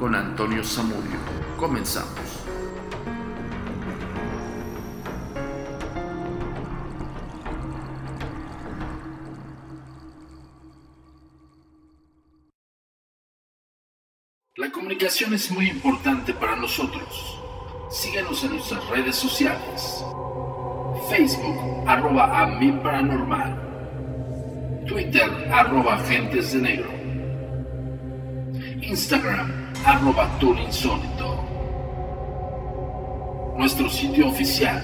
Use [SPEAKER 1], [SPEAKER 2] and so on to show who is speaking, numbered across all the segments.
[SPEAKER 1] con Antonio Samudio. Comenzamos. La comunicación es muy importante para nosotros. Síguenos en nuestras redes sociales. Facebook, arroba a mi paranormal. Twitter, arroba agentes de negro. Instagram, arroba insólito. Nuestro sitio oficial,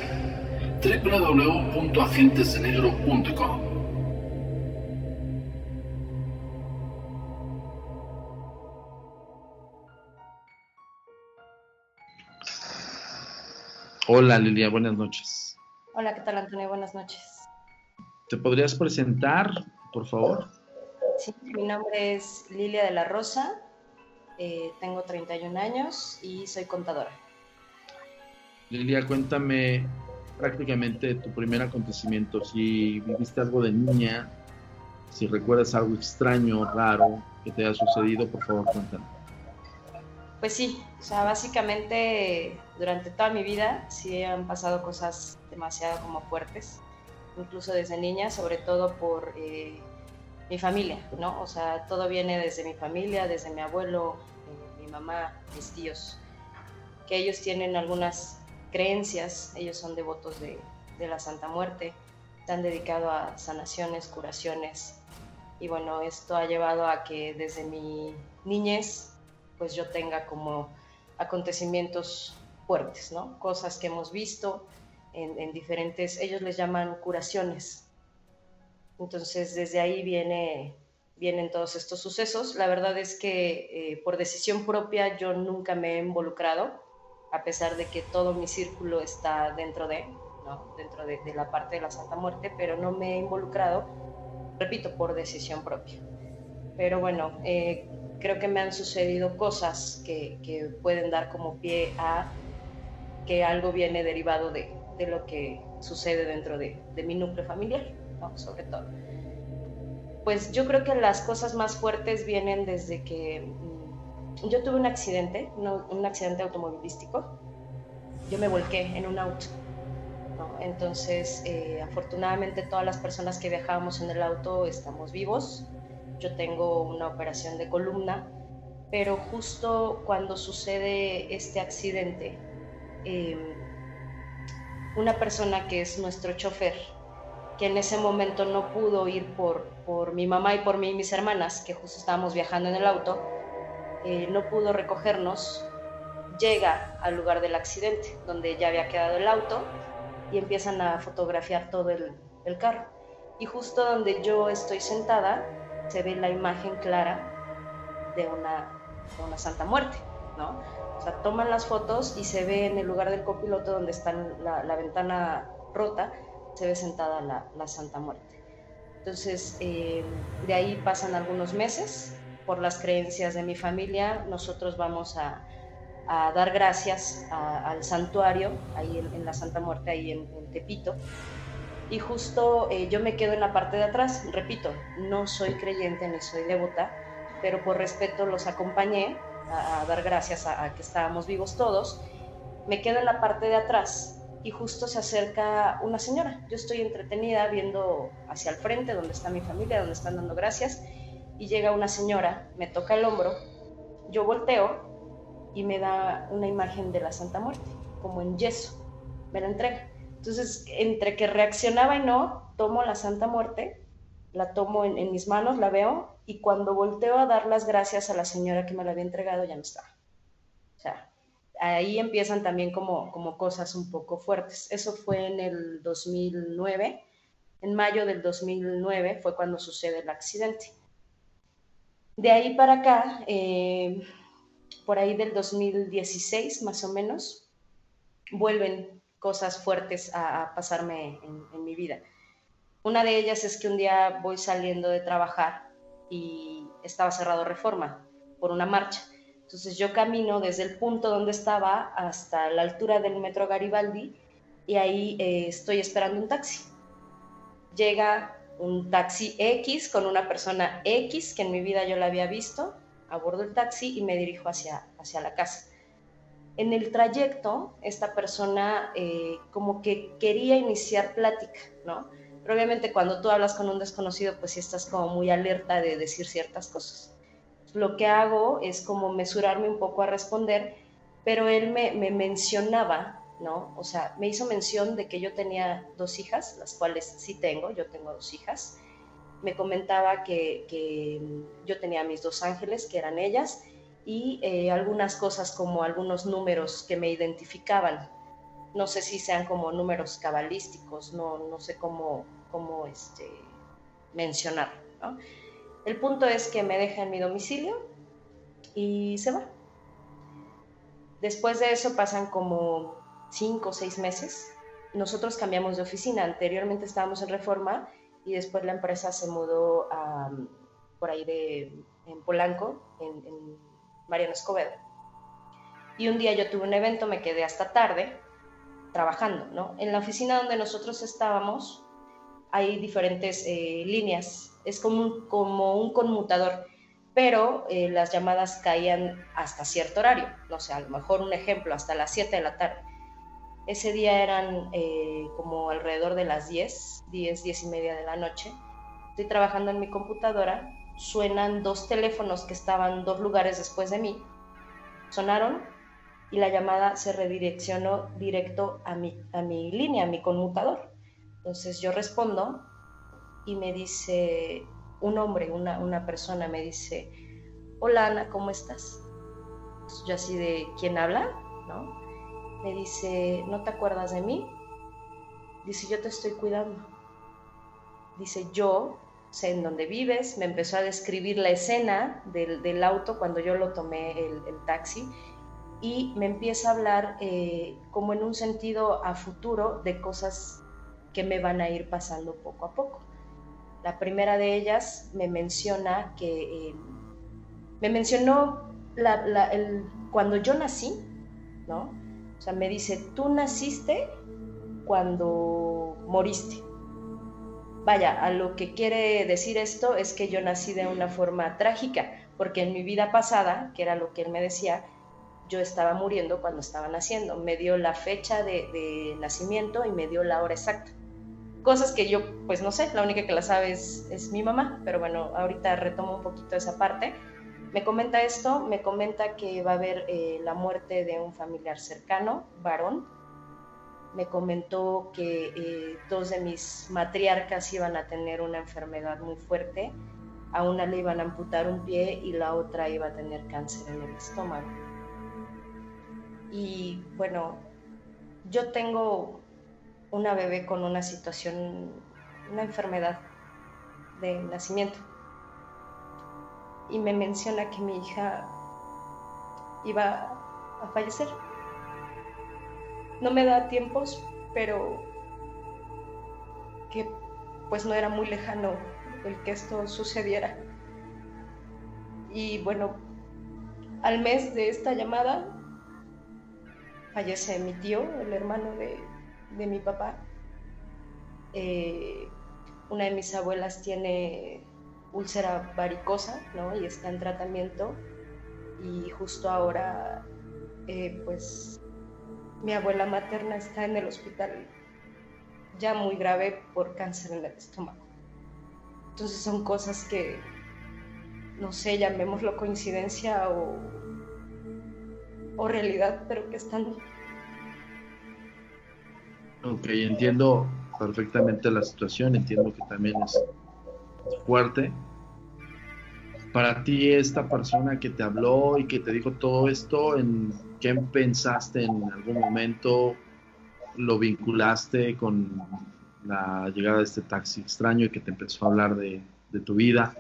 [SPEAKER 1] www.agentesdenegro.com.
[SPEAKER 2] Hola Lilia, buenas noches.
[SPEAKER 3] Hola, ¿qué tal Antonio? Buenas noches.
[SPEAKER 2] ¿Te podrías presentar, por favor?
[SPEAKER 3] Sí, mi nombre es Lilia de la Rosa, eh, tengo 31 años y soy contadora.
[SPEAKER 2] Lilia, cuéntame prácticamente tu primer acontecimiento, si viviste algo de niña, si recuerdas algo extraño, raro que te haya sucedido, por favor cuéntame.
[SPEAKER 3] Pues sí, o sea, básicamente durante toda mi vida sí han pasado cosas demasiado como fuertes, incluso desde niña, sobre todo por eh, mi familia, ¿no? O sea, todo viene desde mi familia, desde mi abuelo, eh, mi mamá, mis tíos, que ellos tienen algunas creencias, ellos son devotos de, la Santa Muerte, están dedicados a sanaciones, curaciones, y bueno, esto ha llevado a que desde mi niñez pues yo tenga como acontecimientos fuertes, ¿no? Cosas que hemos visto en diferentes, ellos les llaman curaciones. Entonces desde ahí viene, vienen todos estos sucesos. La verdad es que eh, por decisión propia yo nunca me he involucrado, a pesar de que todo mi círculo está dentro de, ¿no? dentro de, la parte de la Santa Muerte, pero no me he involucrado, repito, por decisión propia. Pero bueno, eh, creo que me han sucedido cosas que, pueden dar como pie a que algo viene derivado de, lo que sucede dentro de, de mi núcleo familiar, sobre todo. Pues yo creo que las cosas más fuertes vienen desde que mmm, yo tuve un accidente, un accidente automovilístico. Yo me volqué en un auto. Entonces, eh, afortunadamente todas las personas que viajábamos en el auto estamos vivos, yo tengo una operación de columna, pero justo cuando sucede este accidente, eh, una persona que es nuestro chofer, que en ese momento no pudo ir por, por mi mamá y por mí y mis hermanas, que justo estábamos viajando en el auto, eh, no pudo recogernos, llega al lugar del accidente, donde ya había quedado el auto, y empiezan a fotografiar todo el, el carro. Y justo donde yo estoy sentada, se ve la imagen clara de una, una Santa Muerte, ¿no? O sea, toman las fotos y se ve en el lugar del copiloto donde está la ventana rota, se ve sentada la, Santa Muerte. Entonces, eh, de ahí pasan algunos meses, por las creencias de mi familia, nosotros vamos a, dar gracias al santuario, ahí en, la Santa Muerte, ahí en, en Tepito, y justo eh, yo me quedo en la parte de atrás. Repito, no soy creyente ni soy devota, pero por respeto los acompañé a, dar gracias a, que estábamos vivos todos. Me quedo en la parte de atrás y justo se acerca una señora. Yo estoy entretenida viendo hacia el frente donde está mi familia, donde están dando gracias, y llega una señora, me toca el hombro, yo volteo y me da una imagen de la Santa Muerte, como en yeso, me la entrega. Entonces, entre que reaccionaba y no, tomo la Santa Muerte, la tomo en, mis manos, la veo, y cuando volteo a dar las gracias a la señora que me la había entregado, ya no estaba. O sea, ahí empiezan también como, como cosas un poco fuertes. Eso fue en el 2009. En mayo del 2009 fue cuando sucede el accidente. De ahí para acá, eh, por ahí del 2016 más o menos, vuelven cosas fuertes a, pasarme en, mi vida. Una de ellas es que un día voy saliendo de trabajar y estaba cerrado Reforma por una marcha. Entonces yo camino desde el punto donde estaba hasta la altura del metro Garibaldi y ahí eh, estoy esperando un taxi. Llega un taxi X con una persona X que en mi vida yo la había visto, abordo el taxi y me dirijo hacia, hacia la casa. En el trayecto, esta persona eh, como que quería iniciar plática, ¿no? Pero obviamente cuando tú hablas con un desconocido, pues sí estás como muy alerta de decir ciertas cosas. Lo que hago es como mesurarme un poco a responder, pero él me, me mencionaba ¿no? O sea, me hizo mención de que yo tenía dos hijas, las cuales sí tengo, yo tengo dos hijas. Me comentaba que, yo tenía mis dos ángeles, que eran ellas, y eh, algunas cosas como algunos números que me identificaban. No sé si sean como números cabalísticos, no, no sé cómo, cómo este, mencionar. El punto es que me deja en mi domicilio y se va. Después de eso pasan como cinco o seis meses. Nosotros cambiamos de oficina. Anteriormente estábamos en Reforma y después la empresa se mudó a, por ahí de, en Polanco, en, en Mariano Escobedo. Y un día yo tuve un evento, me quedé hasta tarde trabajando, ¿no? En la oficina donde nosotros estábamos hay diferentes eh, líneas, es como un, como un conmutador, pero eh, las llamadas caían hasta cierto horario, no sé, a lo mejor un ejemplo, hasta las 7 de la tarde. Ese día eran eh, como alrededor de las 10, 10, 10 y media de la noche. Estoy trabajando en mi computadora, suenan dos teléfonos que estaban dos lugares después de mí, sonaron y la llamada se redireccionó directo a mi, a mi línea, a mi conmutador. Entonces yo respondo y me dice un hombre, una, una persona, me dice, hola Ana, ¿cómo estás? Yo así de, ¿quién habla? ¿No? me dice, ¿no te acuerdas de mí? Dice, yo te estoy cuidando. Dice, yo sé en dónde vives, me empezó a describir la escena del, auto cuando yo lo tomé el, taxi y me empieza a hablar eh, como en un sentido a futuro de cosas que me van a ir pasando poco a poco. La primera de ellas me menciona que, eh, me mencionó cuando yo nací, ¿no? O sea, me dice, tú naciste cuando moriste. Vaya, a lo que quiere decir esto es que yo nací de una forma trágica, porque en mi vida pasada, que era lo que él me decía, yo estaba muriendo cuando estaba naciendo. Me dio la fecha de, nacimiento y me dio la hora exacta. Cosas que yo, pues no sé, la única que la sabe es, es mi mamá, pero bueno, ahorita retomo un poquito esa parte me comenta esto, me comenta que va a haber eh, la muerte de un familiar cercano, varón. Me comentó que eh, dos de mis matriarcas iban a tener una enfermedad muy fuerte. A una le iban a amputar un pie y la otra iba a tener cáncer en el estómago. Y bueno, yo tengo una bebé con una situación, una enfermedad de nacimiento y me menciona que mi hija iba a fallecer. No me da tiempos, pero que pues no era muy lejano el que esto sucediera. Y bueno, al mes de esta llamada fallece mi tío, el hermano de, mi papá. Eh, una de mis abuelas tiene úlcera varicosa, ¿no? Y está en tratamiento. Y justo ahora, eh, pues, mi abuela materna está en el hospital ya muy grave por cáncer en el estómago. Entonces son cosas que, no sé, llamémoslo coincidencia o, o realidad, pero que están...
[SPEAKER 2] Ok, entiendo perfectamente la situación, entiendo que también es fuerte. Para ti, esta persona que te habló y que te dijo todo esto, ¿en qué pensaste en algún momento? ¿Lo vinculaste con la llegada de este taxi extraño y que te empezó a hablar de, de tu vida?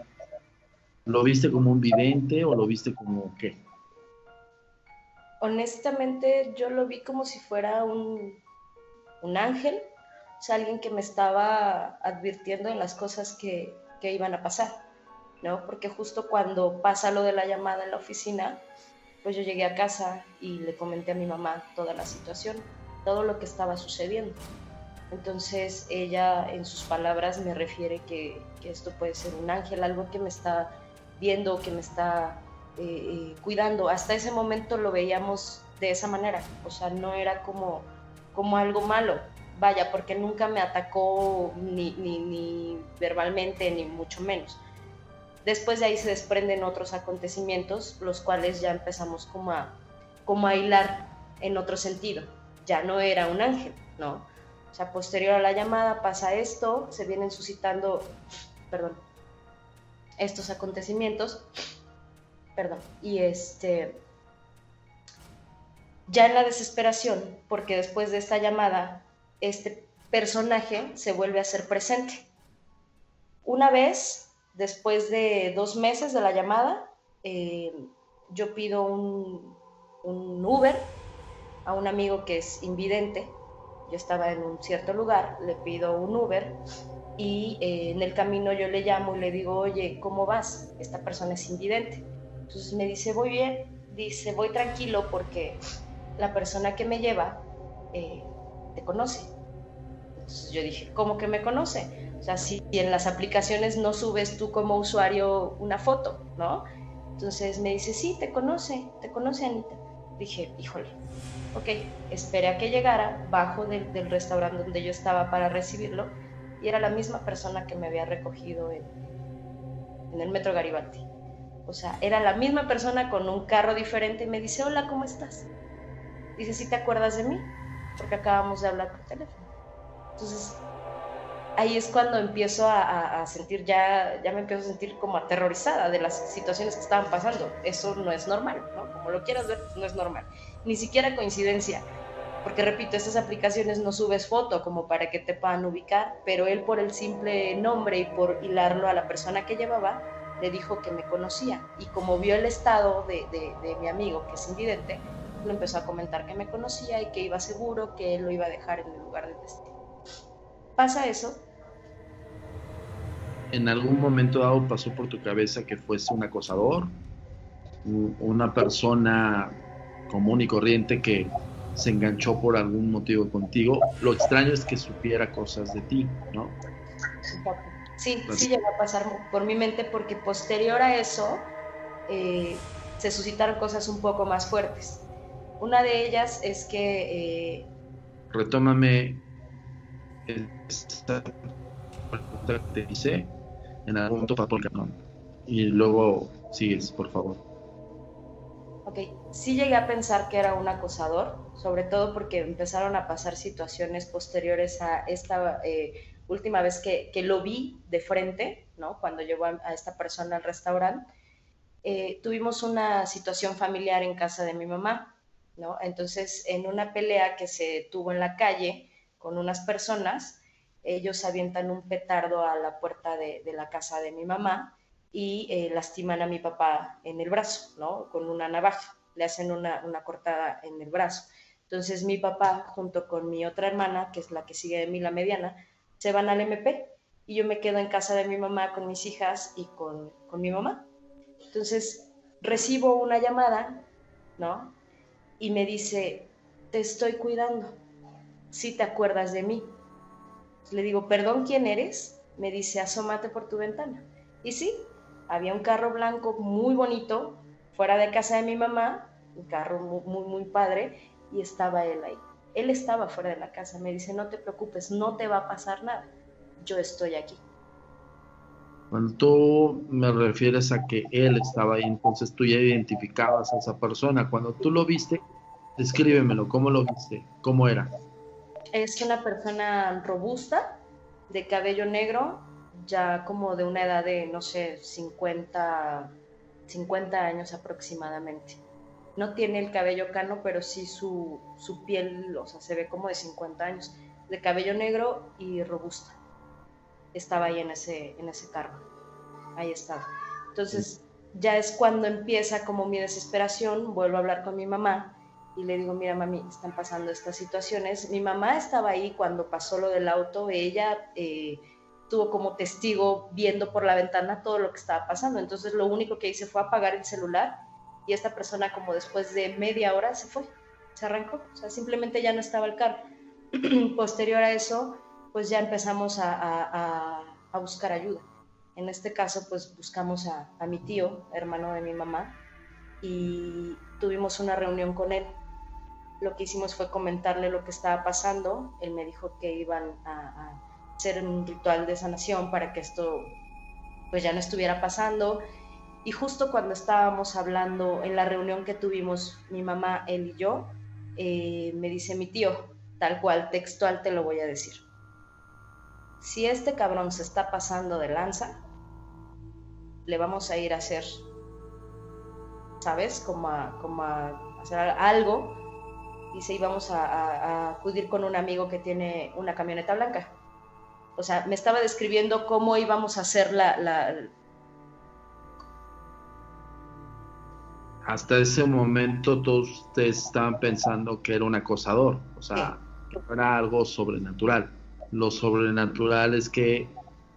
[SPEAKER 2] ¿Lo viste como un vidente o lo viste como qué?
[SPEAKER 3] honestamente yo lo vi como si fuera un, un ángel, o sea, alguien que me estaba advirtiendo en las cosas que, que iban a pasar, ¿no? Porque justo cuando pasa lo de la llamada en la oficina, pues yo llegué a casa y le comenté a mi mamá toda la situación, todo lo que estaba sucediendo. Entonces ella en sus palabras me refiere que, que esto puede ser un ángel, algo que me está viendo, que me está eh, eh, cuidando. Hasta ese momento lo veíamos de esa manera, o sea, no era como, como algo malo, vaya, porque nunca me atacó ni, ni, verbalmente, ni mucho menos. Después de ahí se desprenden otros acontecimientos, los cuales ya empezamos como a, como a hilar en otro sentido. Ya no era un ángel, ¿no? O sea, posterior a la llamada pasa esto, se vienen suscitando, perdón, estos acontecimientos perdón, y este, ya en la desesperación, porque después de esta llamada, este personaje se vuelve a ser presente. Una vez, después de dos meses de la llamada, eh, yo pido un, un, Uber a un amigo que es invidente. Yo estaba en un cierto lugar, le pido un Uber y eh, en el camino yo le llamo y le digo, oye, ¿cómo vas? Esta persona es invidente. Entonces me dice, voy bien, dice, voy tranquilo porque la persona que me lleva eh, te conoce. Yo dije, ¿cómo que me conoce? O sea, si en las aplicaciones no subes tú como usuario una foto, ¿no? Entonces me dice, sí, te conoce, te conoce Anita. Dije, híjole, ok, esperé a que llegara, bajo del, del restaurante donde yo estaba para recibirlo, y era la misma persona que me había recogido en, en el metro Garibaldi. O sea, era la misma persona con un carro diferente y me dice, hola, ¿cómo estás? Dice, ¿sí te acuerdas de mí? Porque acabamos de hablar por teléfono. Entonces, ahí es cuando empiezo a, sentir, ya, ya me empiezo a sentir como aterrorizada de las situaciones que estaban pasando. Eso no es normal, ¿no? Como lo quieras ver, no es normal. Ni siquiera coincidencia. Porque repito, estas aplicaciones no subes foto como para que te puedan ubicar, pero él por el simple nombre y por hilarlo a la persona que llevaba, le dijo que me conocía y como vio el estado de, mi amigo, que es invidente, lo empezó a comentar que me conocía y que iba seguro, que él lo iba a dejar en el lugar de destino. Pasa eso.
[SPEAKER 2] ¿En algún momento dado pasó por tu cabeza que fuese un acosador? Una persona común y corriente que se enganchó por algún motivo contigo. Lo extraño es que supiera cosas de ti, ¿no?
[SPEAKER 3] Sí, sí llegó a pasar por mi mente porque posterior a eso eh, se suscitaron cosas un poco más fuertes. Una de ellas es que... Eh,
[SPEAKER 2] Retómame esta pregunta que te hice en algún momento para y luego sigues, por favor.
[SPEAKER 3] Ok, sí llegué a pensar que era un acosador, sobre todo porque empezaron a pasar situaciones posteriores a esta eh, última vez que, lo vi de frente, ¿no? Cuando llevó a, esta persona al restaurante, eh, tuvimos una situación familiar en casa de mi mamá, Entonces, en una pelea que se tuvo en la calle con unas personas, ellos avientan un petardo a la puerta de, la casa de mi mamá y eh, lastiman a mi papá en el brazo, ¿no? Con una navaja, le hacen una, una cortada en el brazo. Entonces mi papá, junto con mi otra hermana, que es la que sigue de mí, la mediana, se van al MP y yo me quedo en casa de mi mamá con mis hijas y con, mi mamá. Entonces recibo una llamada, ¿no? Y me dice, te estoy cuidando, si te acuerdas de mí. Le digo, perdón, ¿quién eres? Me dice, asómate por tu ventana. Y sí, había un carro blanco muy bonito fuera de casa de mi mamá, un carro muy, muy, muy padre, y estaba él ahí. Él estaba fuera de la casa, me dice, no te preocupes, no te va a pasar nada, yo estoy aquí.
[SPEAKER 2] Cuando tú me refieres a que él estaba ahí, entonces tú ya identificabas a esa persona. Cuando tú lo viste, descríbemelo, ¿cómo lo viste? ¿Cómo era?
[SPEAKER 3] Es una persona robusta, de cabello negro, ya como de una edad de, no sé, 50, 50 años aproximadamente no tiene el cabello cano, pero sí su, piel, o sea, se ve como de 50 años, de cabello negro y robusta. Estaba ahí en ese, en ese carro, ahí estaba. Entonces, ya es cuando empieza como mi desesperación, vuelvo a hablar con mi mamá y le digo, mira mami, están pasando estas situaciones. Mi mamá estaba ahí cuando pasó lo del auto, ella eh, tuvo como testigo viendo por la ventana todo lo que estaba pasando, entonces lo único que hice fue apagar el celular y esta persona como después de media hora se fue, se arrancó, o sea, simplemente ya no estaba el carro. Posterior a eso, pues ya empezamos a, buscar ayuda. En este caso, pues buscamos a, mi tío, hermano de mi mamá, y tuvimos una reunión con él lo que hicimos fue comentarle lo que estaba pasando. Él me dijo que iban a, hacer un ritual de sanación para que esto pues ya no estuviera pasando. Y justo cuando estábamos hablando en la reunión que tuvimos mi mamá, él y yo, eh, me dice mi tío, tal cual, textual te lo voy a decir. Si este cabrón se está pasando de lanza, le vamos a ir a hacer, ¿sabes? Como a, como a hacer algo dice, íbamos a, a, acudir con un amigo que tiene una camioneta blanca. O sea, me estaba describiendo cómo íbamos a hacer la...
[SPEAKER 2] Hasta ese momento todos ustedes estaban pensando que era un acosador, o sea, que era algo sobrenatural. Lo sobrenatural es que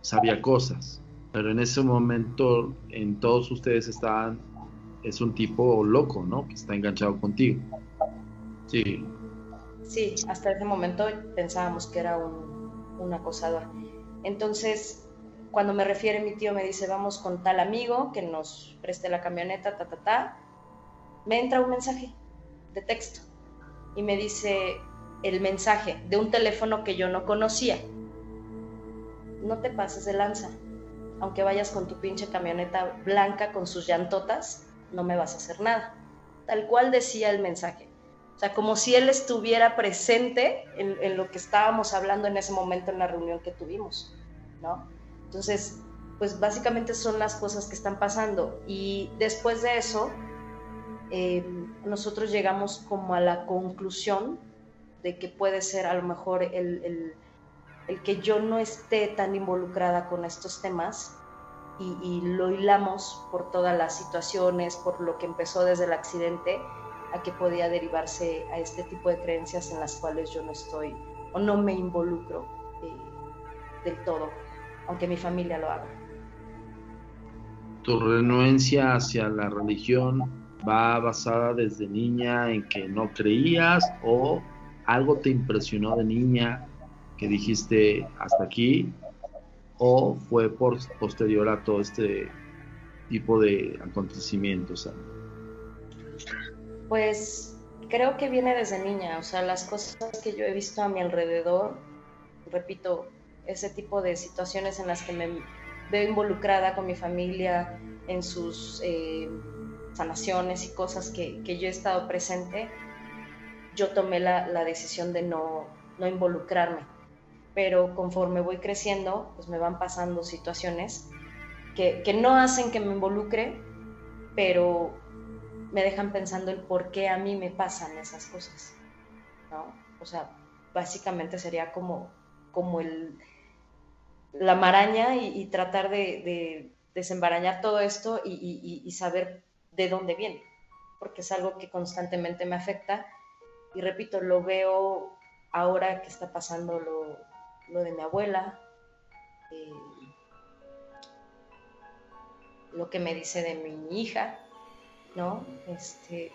[SPEAKER 2] sabía cosas, pero en ese momento en todos ustedes estaban, es un tipo loco, ¿no? Que está enganchado contigo. Sí.
[SPEAKER 3] Sí, hasta ese momento pensábamos que era un, acosador. Entonces, cuando me refiere mi tío, me dice, vamos con tal amigo que nos preste la camioneta, ta, ta, ta, me entra un mensaje de texto y me dice el mensaje de un teléfono que yo no conocía. No te pases de lanza. Aunque vayas con tu pinche camioneta blanca con sus llantotas, no me vas a hacer nada. Tal cual decía el mensaje. O sea, como si él estuviera presente en, lo que estábamos hablando en ese momento en la reunión que tuvimos, ¿no? Entonces, pues básicamente son las cosas que están pasando. Y después de eso, eh, nosotros llegamos como a la conclusión de que puede ser a lo mejor el, el, que yo no esté tan involucrada con estos temas y, y, lo hilamos por todas las situaciones, por lo que empezó desde el accidente a que podía derivarse a este tipo de creencias en las cuales yo no estoy o no me involucro eh, del todo, aunque mi familia lo haga.
[SPEAKER 2] ¿Tu renuencia hacia la religión va basada desde niña en que no creías o algo te impresionó de niña que dijiste hasta aquí o fue por, posterior a todo este tipo de acontecimientos?
[SPEAKER 3] Pues creo que viene desde niña, o sea, las cosas que yo he visto a mi alrededor, repito, ese tipo de situaciones en las que me veo involucrada con mi familia en sus eh, sanaciones y cosas que, yo he estado presente, yo tomé la, decisión de no, no, involucrarme. Pero conforme voy creciendo, pues me van pasando situaciones que, que no hacen que me involucre, pero me dejan pensando el por qué a mí me pasan esas cosas, ¿no? O sea, básicamente sería como, como el, la maraña y, tratar de, desembarañar todo esto y, saber de dónde viene, porque es algo que constantemente me afecta y repito, lo veo ahora que está pasando lo, de mi abuela, eh, lo que me dice de mi hija, ¿no? Este...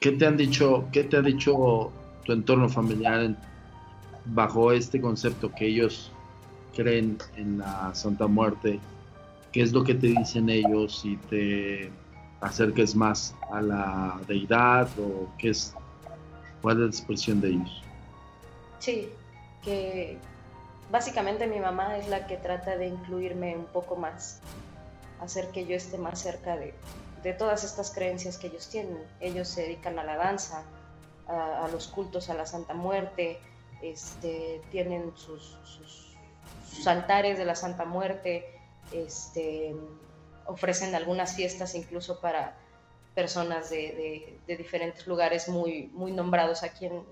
[SPEAKER 2] ¿Qué te han dicho, qué te ha dicho tu entorno familiar bajo este concepto que ellos creen en la Santa Muerte? ¿Qué es lo que te dicen ellos si te acerques más a la deidad o qué es, cuál es la expresión de ellos?
[SPEAKER 3] Sí, que básicamente mi mamá es la que trata de incluirme un poco más hacer que yo esté más cerca de, todas estas creencias que ellos tienen. Ellos se dedican a la danza, a, los cultos a la Santa Muerte, este, tienen sus, altares de la Santa Muerte, este, ofrecen algunas fiestas incluso para personas de, diferentes lugares muy, muy nombrados aquí en,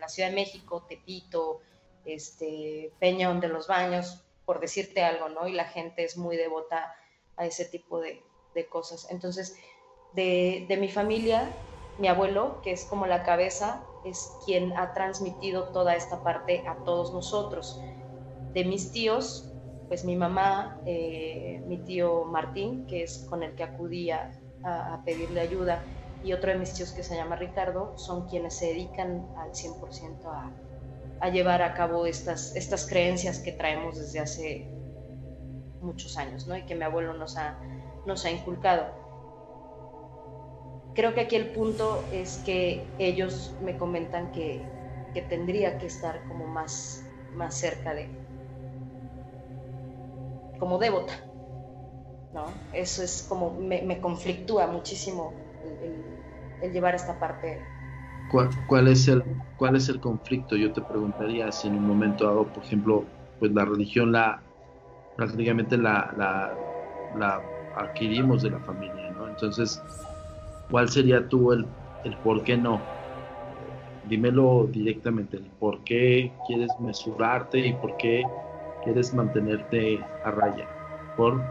[SPEAKER 3] la Ciudad de México, Tepito, este, Peñón de los Baños, por decirte algo, ¿no? Y la gente es muy devota a ese tipo de, cosas. Entonces, De, de mi familia, mi abuelo, que es como la cabeza, es quien ha transmitido toda esta parte a todos nosotros. De mis tíos, pues mi mamá, eh, mi tío Martín, que es con el que acudía a, pedirle ayuda, y otro de mis tíos que se llama Ricardo, son quienes se dedican al 100% a, a, llevar a cabo estas, estas creencias que traemos desde hace muchos años, ¿no? Y que mi abuelo nos ha, nos ha inculcado. Creo que aquí el punto es que ellos me comentan que, que tendría que estar como más, más cerca de, como devota, ¿no? Eso es como, me, conflictúa muchísimo el, llevar esta parte.
[SPEAKER 2] ¿Cuál, es el, ¿Cuál es el conflicto? Yo te preguntaría si en un momento dado, por ejemplo, pues la religión la prácticamente la, la, adquirimos de la familia, ¿no? Entonces, ¿cuál sería tú el, el por qué no? Dímelo directamente, por qué quieres mesurarte y por qué quieres mantenerte a raya? ¿Por?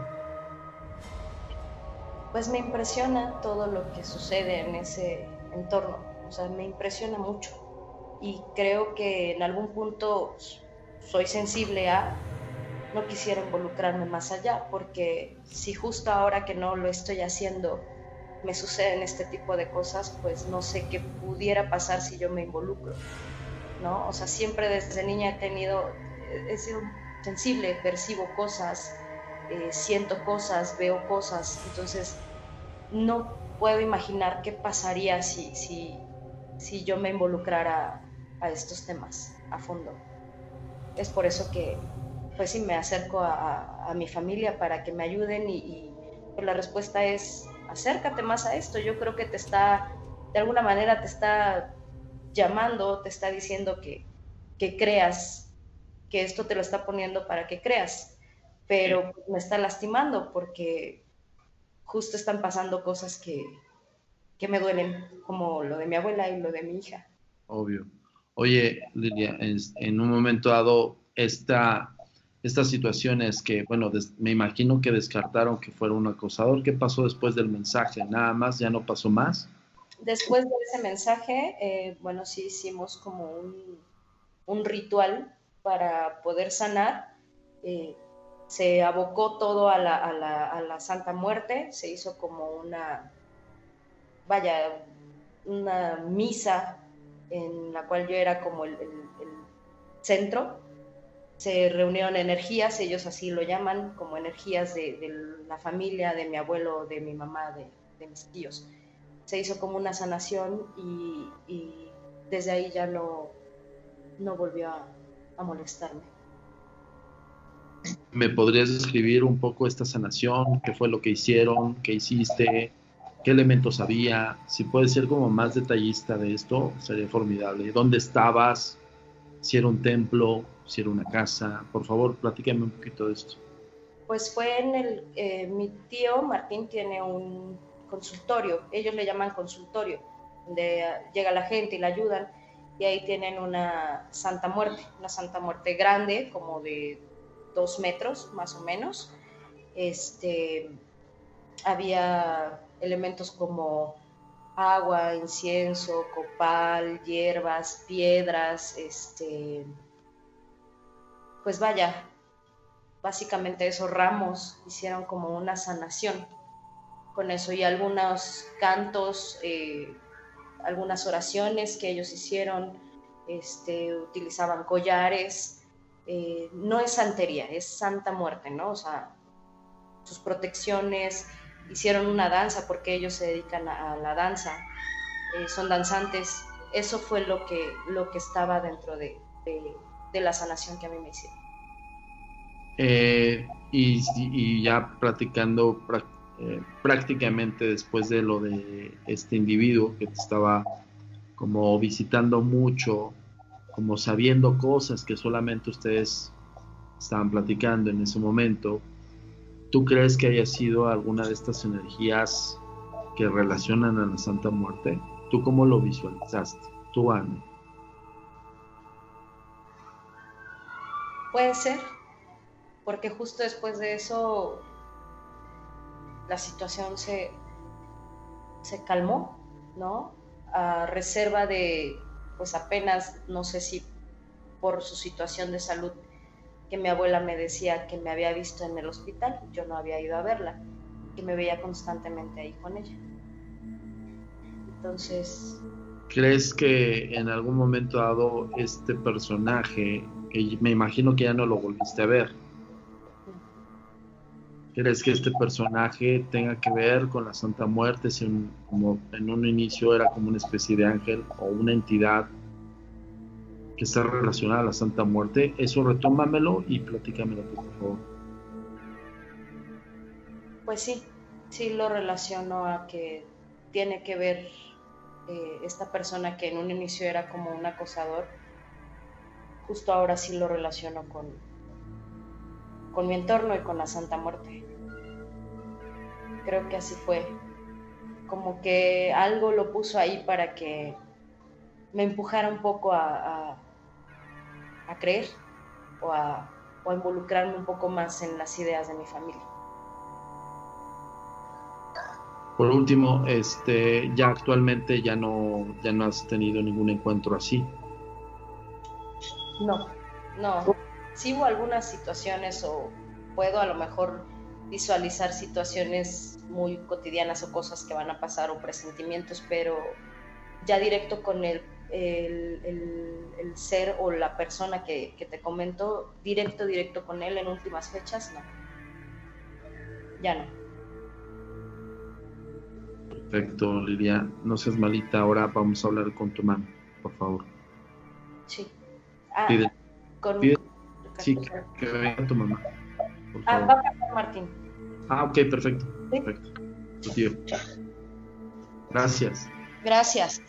[SPEAKER 3] Pues me impresiona todo lo que sucede en ese entorno, o sea, me impresiona mucho y creo que en algún punto soy sensible a, no quisiera involucrarme más allá, porque si justo ahora que no lo estoy haciendo me suceden este tipo de cosas, pues no sé qué pudiera pasar si yo me involucro, ¿no? O sea, siempre desde niña he tenido, he sido sensible, percibo cosas, eh, siento cosas, veo cosas, entonces no puedo imaginar qué pasaría si, si, si yo me involucrara a estos temas a fondo. Es por eso que pues sí me acerco a, mi familia para que me ayuden y, pues, la respuesta es acércate más a esto. Yo creo que te está, de alguna manera te está llamando, te está diciendo que, que creas que esto te lo está poniendo para que creas, pero me está lastimando porque justo están pasando cosas que, que me duelen, como lo de mi abuela y lo de mi hija.
[SPEAKER 2] Obvio. Oye, Lilia, en, un momento dado, esta, estas situaciones que, bueno, me imagino que descartaron que fuera un acosador, ¿qué pasó después del mensaje? ¿Nada más? ¿Ya no pasó más?
[SPEAKER 3] Después de ese mensaje, eh, bueno, sí hicimos como un, un ritual para poder sanar. Eh, se abocó todo a la, Santa Muerte, se hizo como una, vaya, una misa en la cual yo era como el, centro. Se reunieron energías, ellos así lo llaman, como energías de, la familia, de mi abuelo, de mi mamá, de, mis tíos. Se hizo como una sanación y, y desde ahí ya no, no volvió a, a molestarme.
[SPEAKER 2] ¿Me podrías describir un poco esta sanación? ¿Qué fue lo que hicieron? ¿Qué hiciste? ¿Qué elementos había? Si puedes ser como más detallista de esto, sería formidable. ¿Dónde estabas? ¿Si era un templo? ¿Si era una casa? Por favor, platícame un poquito de esto.
[SPEAKER 3] Pues fue en el... Eh, mi tío Martín tiene un consultorio, ellos le llaman consultorio, donde llega la gente y la ayudan y ahí tienen una Santa Muerte, una Santa Muerte grande, como de dos metros más o menos. Este, había elementos como agua, incienso, copal, hierbas, piedras, este, pues vaya, básicamente esos ramos hicieron como una sanación con eso y algunos cantos eh, algunas oraciones que ellos hicieron, este, utilizaban collares, eh, no es santería, es santa muerte, ¿no? O sea, sus protecciones, hicieron una danza porque ellos se dedican a, la danza, eh, son danzantes, eso fue lo que, lo que estaba dentro de, la sanación que a mí me hicieron.
[SPEAKER 2] Eh, y, y, ya platicando eh, prácticamente después de lo de este individuo que te estaba como visitando mucho, como sabiendo cosas que solamente ustedes estaban platicando en ese momento, ¿tú crees que haya sido alguna de estas energías que relacionan a la Santa Muerte? ¿Tú cómo lo visualizaste? ¿Tú, Ana?
[SPEAKER 3] Puede ser, porque justo después de eso la situación se, se calmó, ¿no? A reserva de, pues apenas, no sé si por su situación de salud, que mi abuela me decía que me había visto en el hospital, yo no había ido a verla, que me veía constantemente ahí con ella. Entonces...
[SPEAKER 2] ¿Crees que en algún momento dado este personaje, que me imagino que ya no lo volviste a ver, ¿Crees que este personaje tenga que ver con la Santa Muerte? Si como en un inicio era como una especie de ángel o una entidad que está relacionada a la Santa Muerte. Eso retómamelo y platícamelo, por favor.
[SPEAKER 3] Pues sí, sí lo relaciono a que tiene que ver eh, esta persona que en un inicio era como un acosador. Justo ahora sí lo relaciono con, con mi entorno y con la Santa Muerte. Creo que así fue. Como que algo lo puso ahí para que me empujara un poco a, a, creer o a, o a involucrarme un poco más en las ideas de mi familia.
[SPEAKER 2] Por último, este, ya actualmente ya no, ya no has tenido ningún encuentro así.
[SPEAKER 3] No, no sí hubo algunas situaciones o puedo a lo mejor visualizar situaciones muy cotidianas o cosas que van a pasar o presentimientos, pero ya directo con el, el, ser o la persona que, que, te comento, directo, directo con él en últimas fechas, no. Ya no.
[SPEAKER 2] Perfecto, Lidia. No seas malita, ahora vamos a hablar con tu mamá, por favor.
[SPEAKER 3] Sí. Ah, con,
[SPEAKER 2] Sí, que, venga tu mamá.
[SPEAKER 3] Por ah, favor. Ah, va a pasar Martín.
[SPEAKER 2] Ah, ok, perfecto. ¿Sí? Perfecto. Tu tío. Gracias.
[SPEAKER 3] Gracias.